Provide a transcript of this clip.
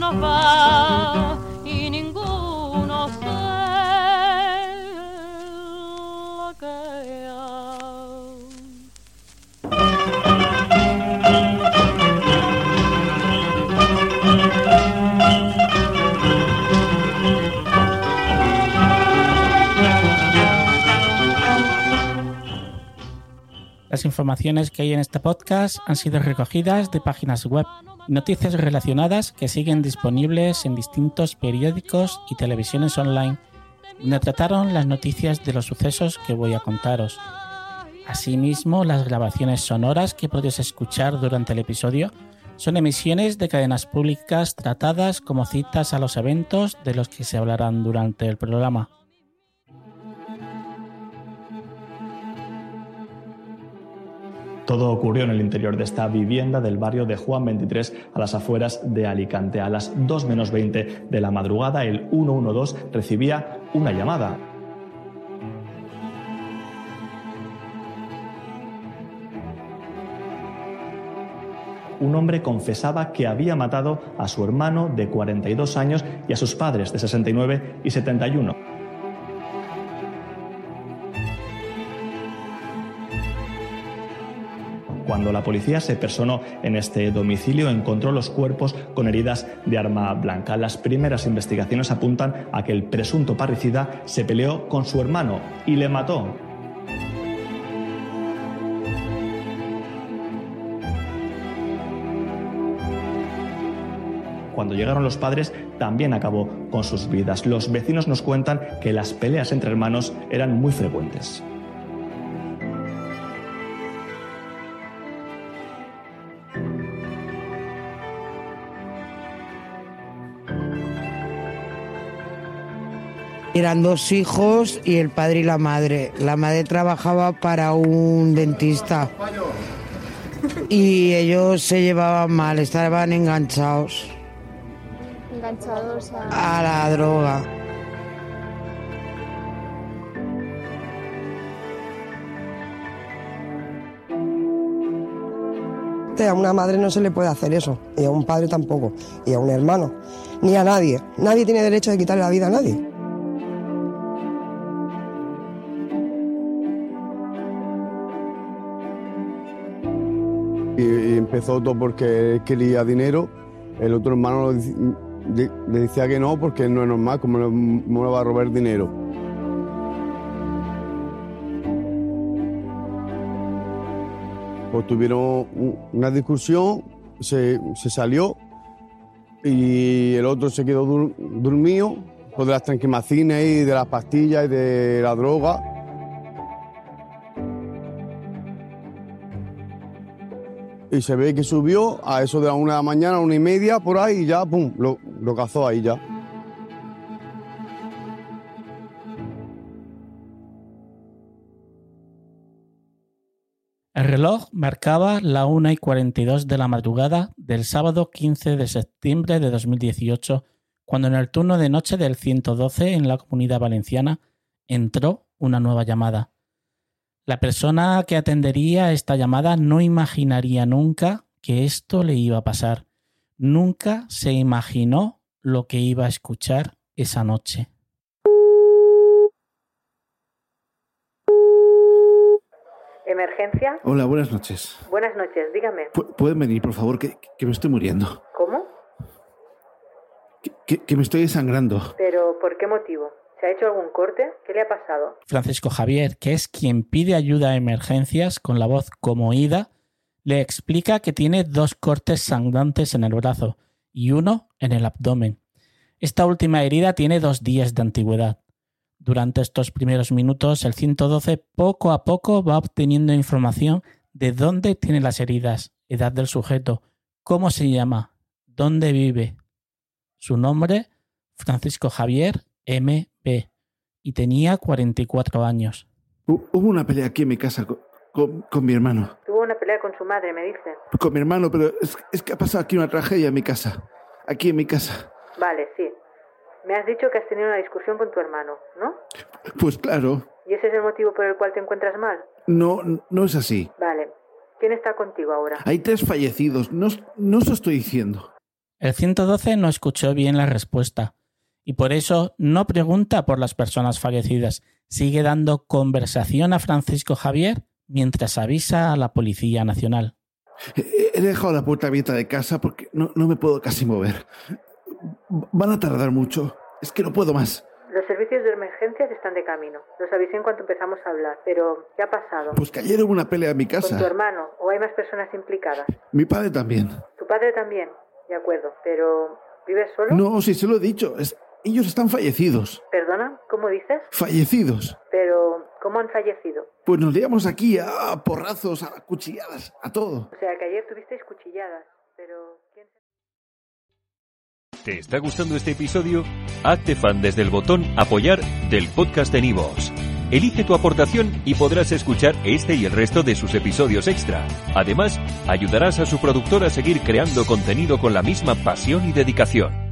nos va y ninguno se lo. Las informaciones que hay en este podcast han sido recogidas de páginas web noticias relacionadas que siguen disponibles en distintos periódicos y televisiones online, donde trataron las noticias de los sucesos que voy a contaros. Asimismo, las grabaciones sonoras que podéis escuchar durante el episodio son emisiones de cadenas públicas tratadas como citas a los eventos de los que se hablarán durante el programa. Todo ocurrió en el interior de esta vivienda del barrio de Juan 23 a las afueras de Alicante. A las 2 menos 20 de la madrugada, el 112 recibía una llamada. un hombre confesaba que había matado a su hermano de 42 años y a sus padres de 69 y 71. Cuando la policía se personó en este domicilio, encontró los cuerpos con heridas de arma blanca. Las primeras investigaciones apuntan a que el presunto parricida se peleó con su hermano y le mató. Cuando llegaron los padres, también acabó con sus vidas. Los vecinos nos cuentan que las peleas entre hermanos eran muy frecuentes. Eran dos hijos y el padre y la madre. La madre trabajaba para un dentista y ellos se llevaban mal, estaban enganchados. Enganchados a... a la droga. A una madre no se le puede hacer eso, y a un padre tampoco, y a un hermano, ni a nadie. Nadie tiene derecho de quitarle la vida a nadie. Y, empezó todo porque él quería dinero. El otro hermano le, decía que no porque no es normal, como le, cómo le va a robar dinero. Pues tuvieron un- una discusión, se, se salió y el otro se quedó dur- dormido por de las tranquimacines y de las pastillas y de la droga. Y se ve que subió a eso de la una de la mañana, una y media, por ahí, y ya, pum, lo, lo cazó ahí ya. El reloj marcaba la 1 y 42 de la madrugada del sábado 15 de septiembre de 2018, cuando en el turno de noche del 112 en la comunidad valenciana entró una nueva llamada. La persona que atendería esta llamada no imaginaría nunca que esto le iba a pasar. Nunca se imaginó lo que iba a escuchar esa noche. ¿Emergencia? Hola, buenas noches. Buenas noches, dígame. Pu- ¿Pueden venir, por favor? Que, que me estoy muriendo. ¿Cómo? Que, que- que me estoy desangrando. ¿Pero por qué motivo? ¿Se ha hecho algún corte? ¿Qué le ha pasado? Francisco Javier, que es quien pide ayuda a emergencias con la voz como ida, le explica que tiene dos cortes sangrantes en el brazo y uno en el abdomen. Esta última herida tiene dos días de antigüedad. Durante estos primeros minutos, el 112 poco a poco va obteniendo información de dónde tiene las heridas, edad del sujeto, cómo se llama, dónde vive. Su nombre, Francisco Javier M.B. y tenía 44 años. Hu- Hubo una pelea aquí en mi casa con, con- con mi hermano. Tuvo una pelea con su madre, me dice. Con mi hermano, pero es, es que ha pasado aquí una tragedia en mi casa. Aquí en mi casa. Vale, sí. Me has dicho que has tenido una discusión con tu hermano, ¿no? Pues claro, ¿Y ese es el motivo por el cual te encuentras mal? no, no es así. Vale. ¿Quién está contigo ahora? Hay tres fallecidos. No, no os lo estoy diciendo. El 112 no escuchó bien la respuesta y por eso no pregunta por las personas fallecidas. Sigue dando conversación a Francisco Javier mientras avisa a la Policía Nacional. He, dejado la puerta abierta de casa porque no, no me puedo casi mover. Van a tardar mucho. Es que no puedo más. Los servicios de emergencias están de camino. Los avisé en cuanto empezamos a hablar. Pero, ¿qué ha pasado? Pues que ayer hubo una pelea en mi ¿Con tu casa. hermano? ¿O hay más personas implicadas? Mi padre también. ¿Tu padre también? De acuerdo. Pero, ¿vives solo? No, sí se lo he dicho. es- ellos están fallecidos. ¿Perdona? ¿Cómo dices? Fallecidos. Pero, ¿cómo han fallecido? Pues nos liamos aquí a porrazos, a cuchilladas, a todo. O sea, que ayer tuvisteis cuchilladas. Pero, ¿quién ¿Te está gustando este episodio? Hazte fan desde el botón Apoyar del podcast de Nivos. Elige tu aportación y podrás escuchar este y el resto de sus episodios extra. Además, ayudarás a su productor a seguir creando contenido con la misma pasión y dedicación.